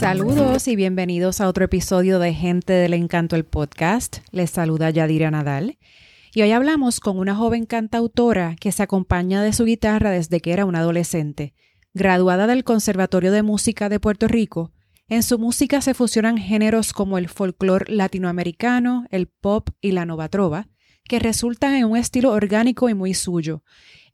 Saludos y bienvenidos a otro episodio de Gente del Encanto el podcast. Les saluda Yadira Nadal. Y hoy hablamos con una joven cantautora que se acompaña de su guitarra desde que era una adolescente. Graduada del Conservatorio de Música de Puerto Rico, en su música se fusionan géneros como el folclore latinoamericano, el pop y la nova trova, que resultan en un estilo orgánico y muy suyo,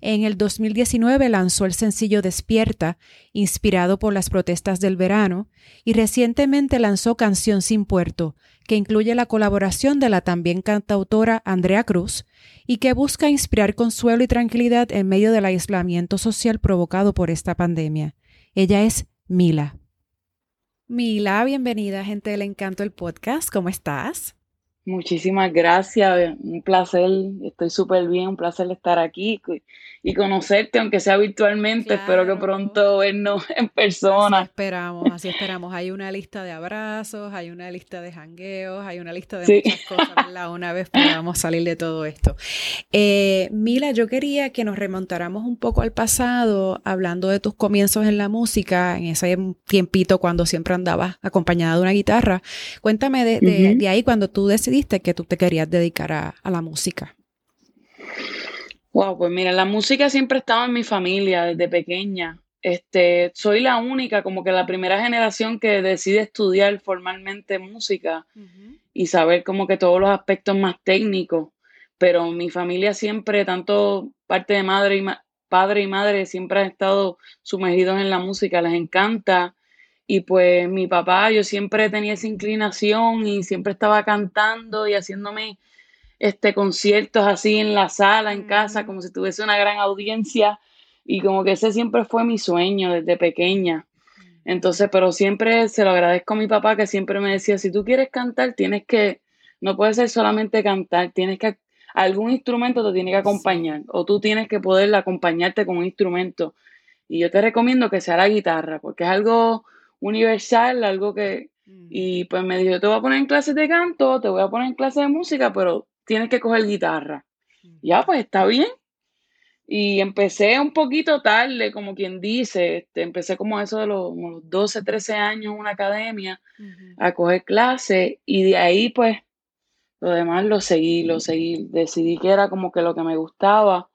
en el 2019 lanzó el sencillo Despierta, inspirado por las protestas del verano, y recientemente lanzó Canción sin Puerto, que incluye la colaboración de la también cantautora Andrea Cruz y que busca inspirar consuelo y tranquilidad en medio del aislamiento social provocado por esta pandemia. Ella es Mila. Mila, bienvenida, gente del encanto del podcast. ¿Cómo estás? Muchísimas gracias, un placer, estoy súper bien, un placer estar aquí y conocerte, aunque sea virtualmente, espero que pronto vernos en persona. Así esperamos, así esperamos. Hay una lista de abrazos, hay una lista de jangueos, hay una lista de muchas cosas, ¿verdad? Una vez podamos salir de todo esto. Eh, Mila, yo quería que nos remontáramos un poco al pasado, hablando de tus comienzos en la música, en ese tiempito cuando siempre andabas acompañada de una guitarra. Cuéntame de, de ahí cuando tú decidiste que tú te querías dedicar a, la música? Wow, pues mira, la música siempre estaba en mi familia desde pequeña. Este, soy la única, como que la primera generación que decide estudiar formalmente música y saber como que todos los aspectos más técnicos. Pero mi familia siempre, tanto parte de madre y padre y madre, siempre han estado sumergidos en la música, les encanta. Y pues mi papá, yo siempre tenía esa inclinación y siempre estaba cantando y haciéndome este conciertos así en la sala, en casa, como si tuviese una gran audiencia. Y como que ese siempre fue mi sueño desde pequeña. Entonces, pero siempre se lo agradezco a mi papá que siempre me decía, si tú quieres cantar, tienes que, no puede ser solamente cantar, tienes que, algún instrumento te tiene que acompañar o tú tienes que poder acompañarte con un instrumento. Y yo te recomiendo que sea la guitarra, porque es algo universal, algo que... Y pues me dijo, te voy a poner en clases de canto, te voy a poner en clases de música, pero tienes que coger guitarra. Ya, pues está bien. Y empecé un poquito tarde, como quien dice, este, empecé como eso de los, 12, 13 años en una academia a coger clases y de ahí pues lo demás lo seguí, lo seguí, decidí que era como que lo que me gustaba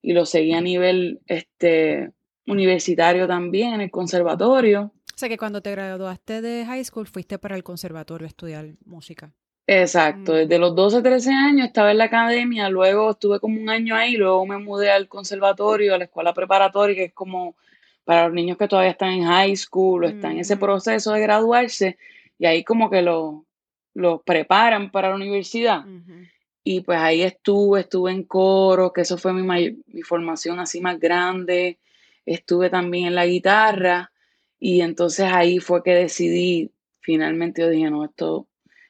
y lo seguí a nivel este, universitario también en el conservatorio. O sea que cuando te graduaste de high school fuiste para el conservatorio a estudiar música. Exacto, desde los 12, 13 años estaba en la academia, luego estuve como un año ahí, luego me mudé al conservatorio, a la escuela preparatoria, que es como para los niños que todavía están en high school o están en ese proceso de graduarse, y ahí como que los lo preparan para la universidad. Y pues ahí estuve, estuve en coro, que eso fue mi, mi formación así más grande, estuve también en la guitarra y entonces ahí fue que decidí, finalmente yo dije, no, esto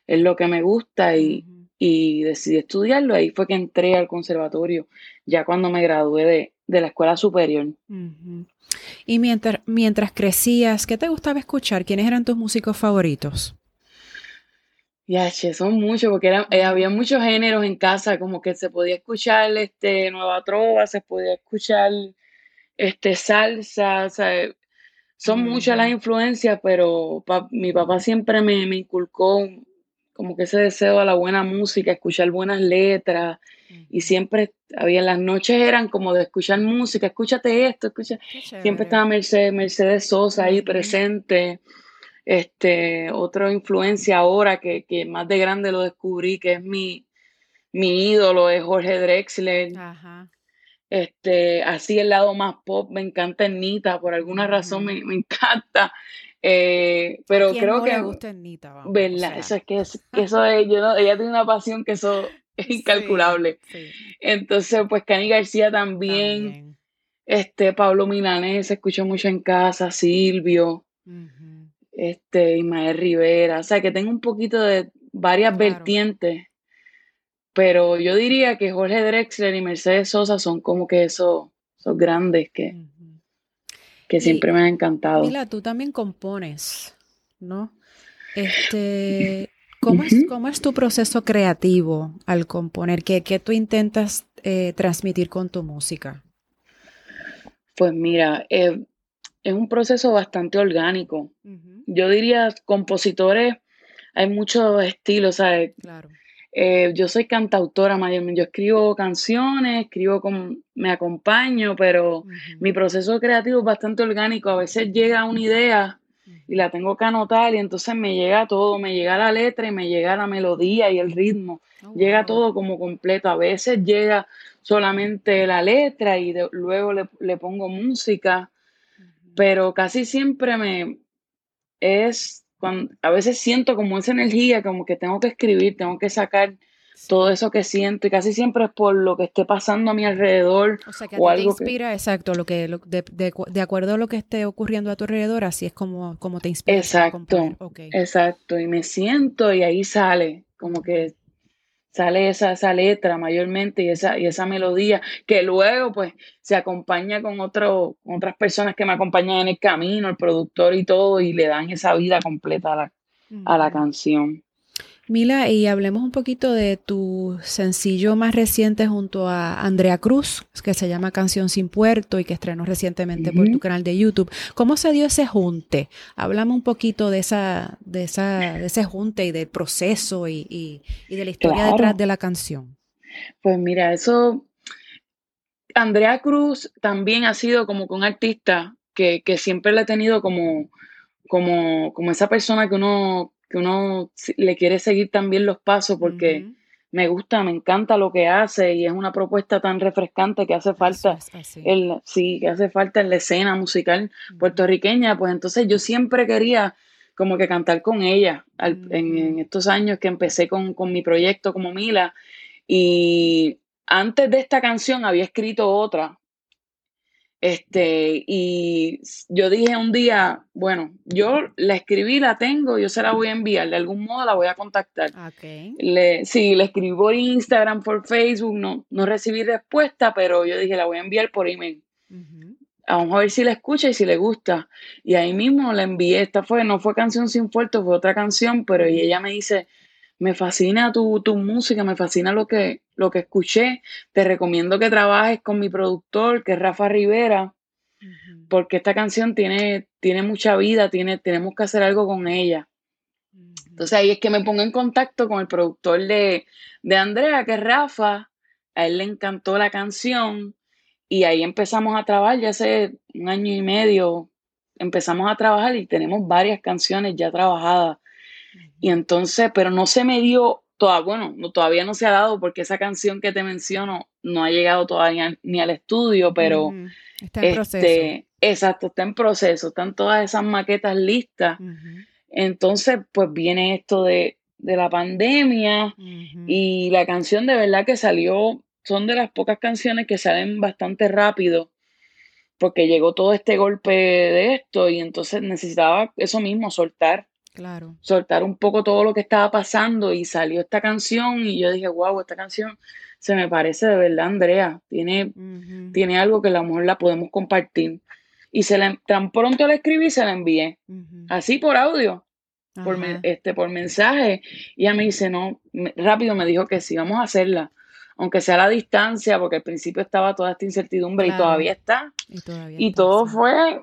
es lo que me gusta y, decidí estudiarlo. Ahí fue que entré al conservatorio, ya cuando me gradué de, la escuela superior. Y mientras, mientras crecías, ¿qué te gustaba escuchar? ¿Quiénes eran tus músicos favoritos? Ya, son muchos, porque eh, había muchos géneros en casa, como que se podía escuchar este, nueva trova, se podía escuchar este, salsa, o sea, son muchas las influencias, pero mi papá siempre me, inculcó como que ese deseo a la buena música, escuchar buenas letras, y siempre había las noches eran como de escuchar música, escúchate esto, escucha. Siempre estaba Mercedes, Mercedes Sosa ahí presente. Este, otra influencia ahora que, que, más de grande lo descubrí, que es mi, mi ídolo, es Jorge Drexler. Ajá. Este, así el lado más pop, me encanta Nita, por alguna razón me, encanta. Eh, pero creo que. Le gusta Nita, ¿Verdad? Eso es que, eso es, yo ella tiene una pasión que eso es incalculable. Entonces, pues Cani García también, Este, Pablo Milanés se escucha mucho en casa, Silvio, este, Ismael Rivera. O sea que tengo un poquito de varias vertientes pero yo diría que Jorge Drexler y Mercedes Sosa son como que eso, esos grandes que, que siempre me han encantado. Mila, tú también compones, ¿no? Este, ¿cómo, es, ¿Cómo es tu proceso creativo al componer? ¿Qué, qué tú intentas eh, transmitir con tu música? Pues mira, eh, es un proceso bastante orgánico. Yo diría, compositores, hay muchos estilos, ¿sabes? Claro. Eh, yo soy cantautora mayormente, yo escribo canciones, escribo como, me acompaño, pero mi proceso creativo es bastante orgánico. A veces llega una idea y la tengo que anotar y entonces me llega todo, me llega la letra y me llega la melodía y el ritmo, oh, llega todo como completo. A veces llega solamente la letra y luego le, le, pongo música, pero casi siempre me es a veces siento como esa energía, como que tengo que escribir, tengo que sacar todo eso que siento y casi siempre es por lo que esté pasando a mi alrededor. O sea, que a ti te inspira, exacto, lo que de, acuerdo a lo que esté ocurriendo a tu alrededor, así es como, como te inspira. Exacto, exacto, y me siento y ahí sale, como que sale esa, esa letra mayormente y esa, y esa melodía que luego pues se acompaña con, otro, otras personas que me acompañan en el camino, el productor y todo, y le dan esa vida completa a la, a la canción. Mila, y hablemos un poquito de tu sencillo más reciente junto a Andrea Cruz, que se llama Canción sin Puerto y que estrenó recientemente por tu canal de YouTube. ¿Cómo se dio ese junte? Hablamos un poquito de esa, de esa, de ese junte y del proceso y, de la historia detrás de la canción. Pues mira, eso Andrea Cruz también ha sido como un artista que, que siempre le ha tenido como, como, como esa persona que uno que uno le quiere seguir también los pasos porque me gusta, me encanta lo que hace y es una propuesta tan refrescante que hace falta, el, sí, que hace falta en la escena musical puertorriqueña, pues entonces yo siempre quería como que cantar con ella en, estos años que empecé con, con mi proyecto como Mila y antes de esta canción había escrito otra este, y yo dije un día, bueno, yo la escribí, la tengo, yo se la voy a enviar, de algún modo la voy a contactar. Okay. Le, sí, le escribí por Instagram, por Facebook, no, no recibí respuesta, pero yo dije, la voy a enviar por email. Vamos a ver si la escucha y si le gusta. Y ahí mismo la envié, esta fue, no fue canción sin puerto, fue otra canción, pero ella me dice, me fascina tu, tu, música, me fascina lo que, lo que escuché. Te recomiendo que trabajes con mi productor, que es Rafa Rivera, porque esta canción tiene, tiene mucha vida, tiene, tenemos que hacer algo con ella. Entonces ahí es que me pongo en contacto con el productor de, de Andrea, que es Rafa. A él le encantó la canción y ahí empezamos a trabajar, ya hace un año y medio empezamos a trabajar y tenemos varias canciones ya trabajadas y entonces, pero no se me dio, toda, bueno, no, todavía no se ha dado porque esa canción que te menciono no ha llegado todavía ni al estudio, pero... Está en proceso. Este, exacto, está en proceso, están todas esas maquetas listas. Entonces, pues viene esto de, la pandemia y la canción de verdad que salió, son de las pocas canciones que salen bastante rápido porque llegó todo este golpe de esto y entonces necesitaba eso mismo, soltar Claro. Soltar un poco todo lo que estaba pasando y salió esta canción y yo dije, wow, esta canción se me parece de verdad, Andrea. Tiene, tiene algo que a lo mejor la podemos compartir. Y se la, tan pronto la escribí y se la envié. Así por audio, por, este, por mensaje. Y ella me dice, no, rápido me dijo que sí, vamos a hacerla. Aunque sea a la distancia, porque al principio estaba toda esta incertidumbre y todavía está. Y, todo fue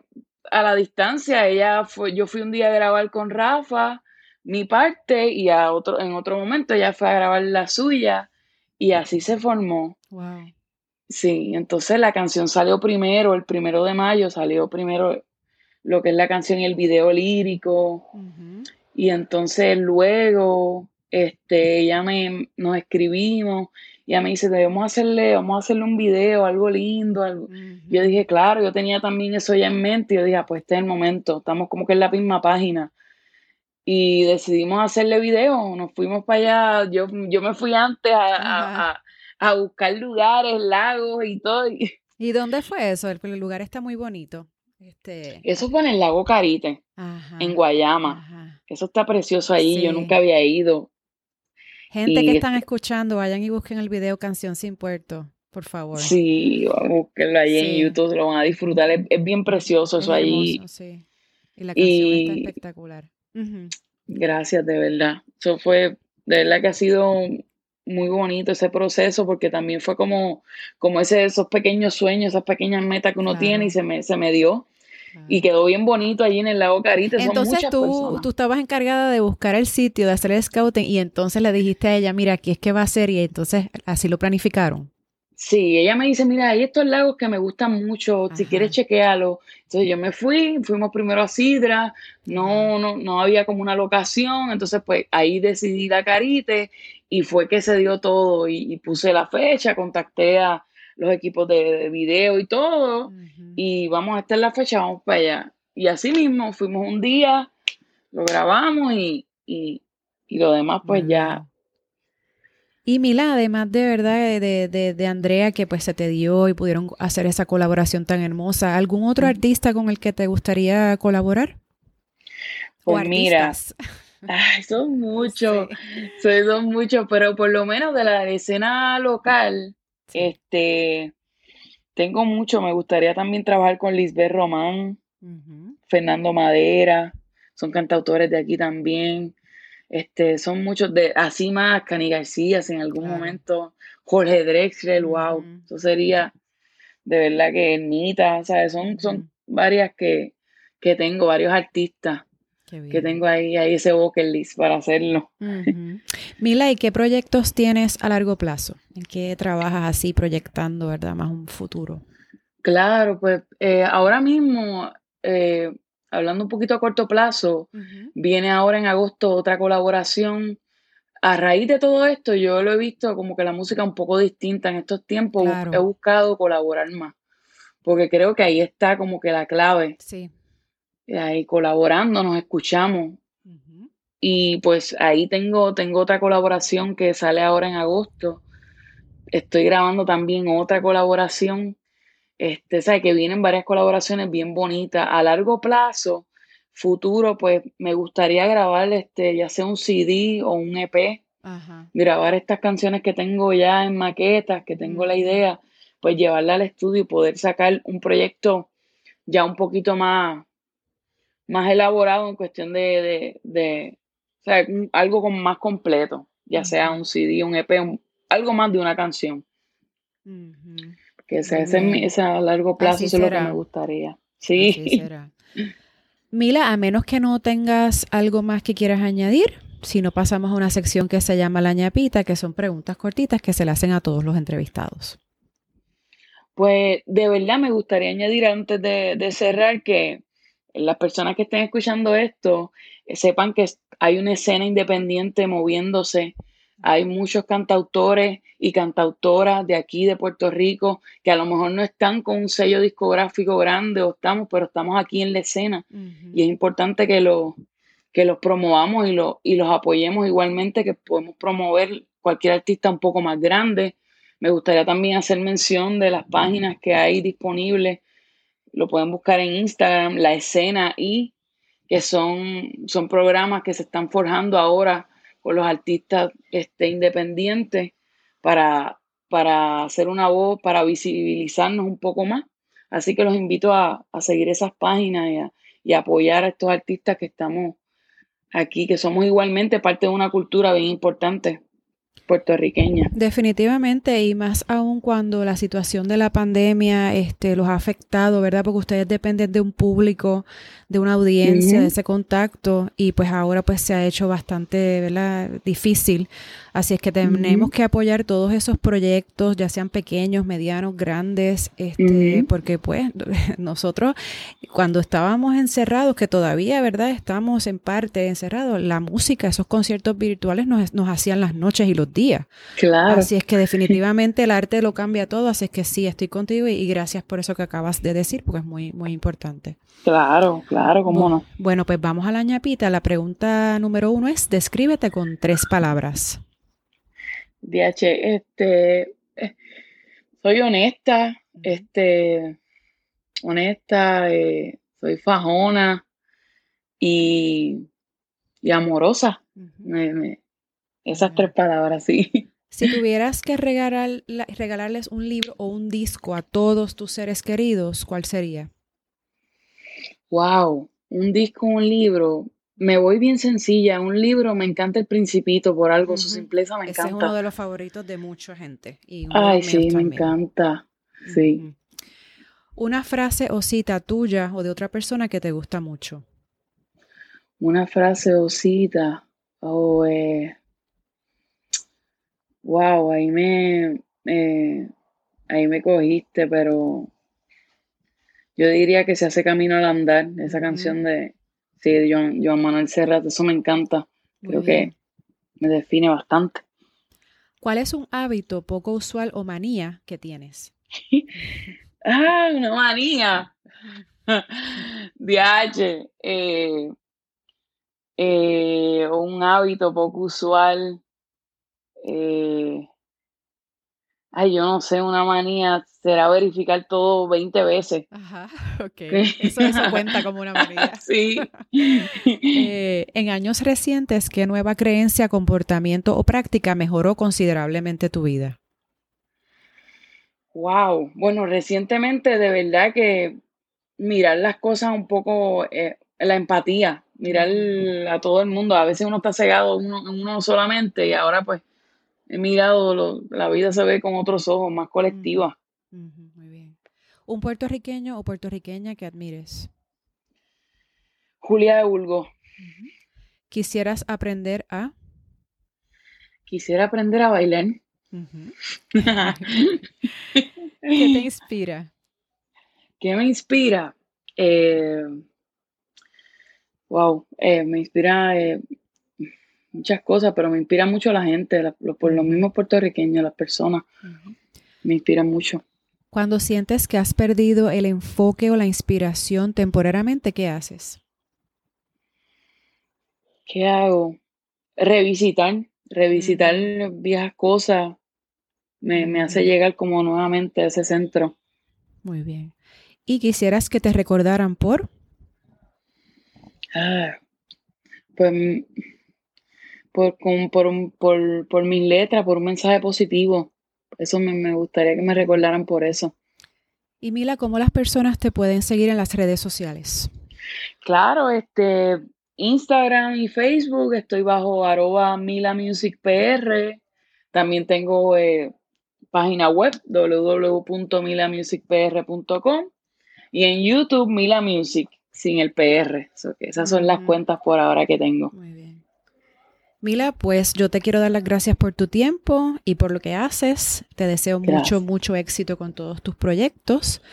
a la distancia. Ella fue, yo fui un día a grabar con Rafa mi parte y a otro, en otro momento ella fue a grabar la suya y así se formó. Wow. Sí, entonces la canción salió primero, el primero de mayo salió primero lo que es la canción y el video lírico. Y entonces luego, este, ya me, nos escribimos y ella me dice, debemos hacerle, vamos a hacerle un video, algo lindo. Algo. Yo dije, claro, yo tenía también eso ya en mente. Y yo dije, ah, pues este es el momento, estamos como que en la misma página. Y decidimos hacerle video, nos fuimos para allá. Yo, yo me fui antes a, buscar lugares, lagos y todo. ¿Y dónde fue eso? El, lugar está muy bonito. Este... Eso fue en el lago Carite, en Guayama. Eso está precioso ahí, yo nunca había ido. Gente que están escuchando, vayan y busquen el video Canción sin Puerto, por favor. Sí, búsquenlo ahí en YouTube, lo van a disfrutar. Es, bien precioso eso ahí. Sí. Y la canción está espectacular. Gracias, de verdad. Eso fue, de verdad que ha sido muy bonito ese proceso porque también fue como, como ese, esos pequeños sueños, esas pequeñas metas que uno tiene y se me, se me dio. Y quedó bien bonito allí en el lago Carita. Entonces tú, tú estabas encargada de buscar el sitio, de hacer el scouting y entonces le dijiste a ella, mira, aquí es que va a ser y entonces así lo planificaron. Sí, ella me dice, mira, hay estos lagos que me gustan mucho, si quieres chequearlo. Entonces yo me fui, fuimos primero a Sidra, no, no, no había como una locación, entonces pues ahí decidí la Carite y fue que se dio todo y, puse la fecha, contacté a los equipos de, video y todo y vamos a estar la fecha, vamos para allá. Y así mismo fuimos un día, lo grabamos y, y, lo demás pues ya. Y Mila, además de verdad de, de, de, Andrea, que pues se te dio y pudieron hacer esa colaboración tan hermosa, ¿algún otro artista con el que te gustaría colaborar? Pues mira, ay, son muchos, son muchos, pero por lo menos de la escena local, este, tengo mucho, me gustaría también trabajar con Lisbeth Román, Fernando Madera, son cantautores de aquí también. Este, son muchos de, así más, Cani García, en algún momento, Jorge Drexler, wow, eso sería de verdad que Nita, ¿sabes? Son, son varias que, que tengo, varios artistas que tengo ahí, ahí ese bucket list para hacerlo. Mila, ¿y qué proyectos tienes a largo plazo? ¿En qué trabajas así proyectando, verdad, más un futuro? Claro, pues eh, ahora mismo eh, hablando un poquito a corto plazo, viene ahora en agosto otra colaboración. A raíz de todo esto, yo lo he visto como que la música un poco distinta en estos tiempos. He buscado colaborar más, porque creo que ahí está como que la clave. Sí. Ahí colaborando, nos escuchamos. Y pues ahí tengo, tengo otra colaboración que sale ahora en agosto. Estoy grabando también otra colaboración este, sabe que vienen varias colaboraciones bien bonitas. A largo plazo, futuro, pues me gustaría grabar este, ya sea un CD o un EP. Grabar estas canciones que tengo ya en maquetas, que tengo la idea, pues llevarla al estudio y poder sacar un proyecto ya un poquito más, más elaborado en cuestión de, de, o sea, algo como más completo, ya sea un CD, un EP, algo más de una canción que ese, ese, a largo plazo eso es lo que me gustaría. Sí. Mila, a menos que no tengas algo más que quieras añadir, si no pasamos a una sección que se llama la ñapita, que son preguntas cortitas que se le hacen a todos los entrevistados. Pues de verdad me gustaría añadir antes de, de cerrar que las personas que estén escuchando esto eh, sepan que hay una escena independiente moviéndose hay muchos cantautores y cantautoras de aquí, de Puerto Rico, que a lo mejor no están con un sello discográfico grande o estamos, pero estamos aquí en la escena. Y es importante que, lo, que los promovamos y, lo, y los apoyemos igualmente, que podemos promover cualquier artista un poco más grande. Me gustaría también hacer mención de las páginas que hay disponibles. Lo pueden buscar en Instagram, La Escena y que son, son programas que se están forjando ahora con los artistas este, independientes para, para hacer una voz, para visibilizarnos un poco más. Así que los invito a, seguir esas páginas y a, y apoyar a estos artistas que estamos aquí, que somos igualmente parte de una cultura bien importante puertorriqueña. Definitivamente, y más aún cuando la situación de la pandemia este, los ha afectado, ¿verdad? Porque ustedes dependen de un público, de una audiencia, de ese contacto, y pues ahora pues se ha hecho bastante, ¿verdad? Difícil Así es que tenemos que apoyar todos esos proyectos, ya sean pequeños, medianos, grandes, este, porque pues nosotros cuando estábamos encerrados, que todavía, ¿verdad? Estamos en parte encerrados, la música, esos conciertos virtuales nos, nos hacían las noches y los días. Claro. Así es que definitivamente el arte lo cambia todo, así es que sí, estoy contigo y, gracias por eso que acabas de decir, porque es muy, muy importante. Claro, claro, cómo no. Bueno, pues vamos a la ñapita. La pregunta número uno es, descríbete con tres palabras. DH, este, eh, soy honesta, este, honesta, eh, soy fajona y, y amorosa. esas tres palabras, sí. Si tuvieras que regalar, regalarles un libro o un disco a todos tus seres queridos, ¿cuál sería? Wow, un disco, un libro. Me voy bien sencilla. Un libro, me encanta El Principito por algo, su simpleza me encanta. Ese es uno de los favoritos de mucha gente. Ay, sí, me encanta. Sí. Una frase o cita tuya o de otra persona que te gusta mucho. Una frase o cita. Oh, eh. Wow, ahí me, eh, ahí me cogiste, pero yo diría que se hace camino al andar, esa canción de, sí, de Joan, Manuel Serrat, eso me encanta. Creo que me define bastante. ¿Cuál es un hábito poco usual o manía que tienes? ah, una manía. DH. Eh, eh, un hábito poco usual. Eh, ay, yo no sé, una manía será verificar todo 20 veces. Ajá, ok. Eso, cuenta como una manía. sí. Eh, en años recientes, ¿qué nueva creencia, comportamiento o práctica mejoró considerablemente tu vida? Wow. Bueno, recientemente de verdad que mirar las cosas un poco, eh, la empatía, mirar a todo el mundo. A veces uno está cegado uno, uno solamente y ahora pues he mirado, la vida se ve con otros ojos, más colectiva. muy bien. ¿Un puertorriqueño o puertorriqueña que admires? Julia de Bulgo. ¿Quisieras aprender a? Quisiera aprender a bailar. ¿Qué te inspira? ¿Qué me inspira? Eh, wow, eh, me inspira eh, muchas cosas, pero me inspira mucho la gente, por los mismos puertorriqueños, las personas. Me inspiran mucho. Cuando sientes que has perdido el enfoque o la inspiración temporariamente, ¿qué haces? ¿Qué hago? Revisitar, revisitar viejas cosas. Me, hace llegar como nuevamente a ese centro. Muy bien. ¿Y quisieras que te recordaran por? Ah, pues por, por, por, por mis letras, por un mensaje positivo. Eso me, gustaría que me recordaran por eso. Y Mila, ¿cómo las personas te pueden seguir en las redes sociales? Claro, este Instagram y Facebook, estoy bajo arroba Mila Music PR. También tengo eh, página web www.milamusicpr.com y en YouTube Mila Music sin el PR. esas son las cuentas por ahora que tengo. Muy bien. Mila, pues yo te quiero dar las gracias por tu tiempo y por lo que haces. Te deseo mucho, mucho éxito con todos tus proyectos.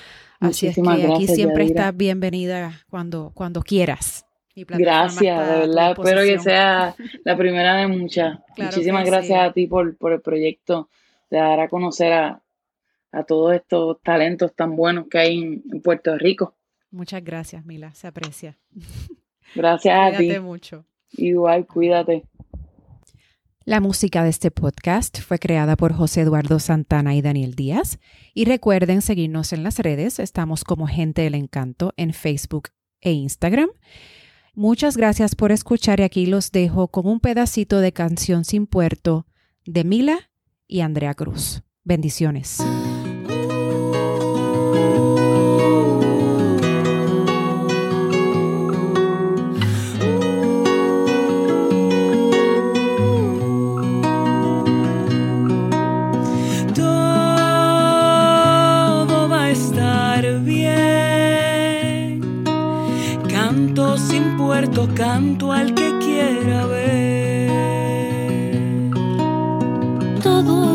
Así es que aquí siempre estás bienvenida cuando, cuando quieras. Gracias, de verdad. Espero que sea la primera de muchas. Muchísimas gracias a ti por, el proyecto de dar a conocer a, todos estos talentos tan buenos que hay en, Puerto Rico. Muchas gracias, Mila. Se aprecia. Gracias a ti. Cuídate mucho. Igual, cuídate. La música de este podcast fue creada por José Eduardo Santana y Daniel Díaz. Y recuerden seguirnos en las redes. Estamos como Gente del Encanto en Facebook e Instagram. Muchas gracias por escuchar y aquí los dejo con un pedacito de canción sin puerto de Mila y Andrea Cruz. Bendiciones. Canto al que quiera ver. Todo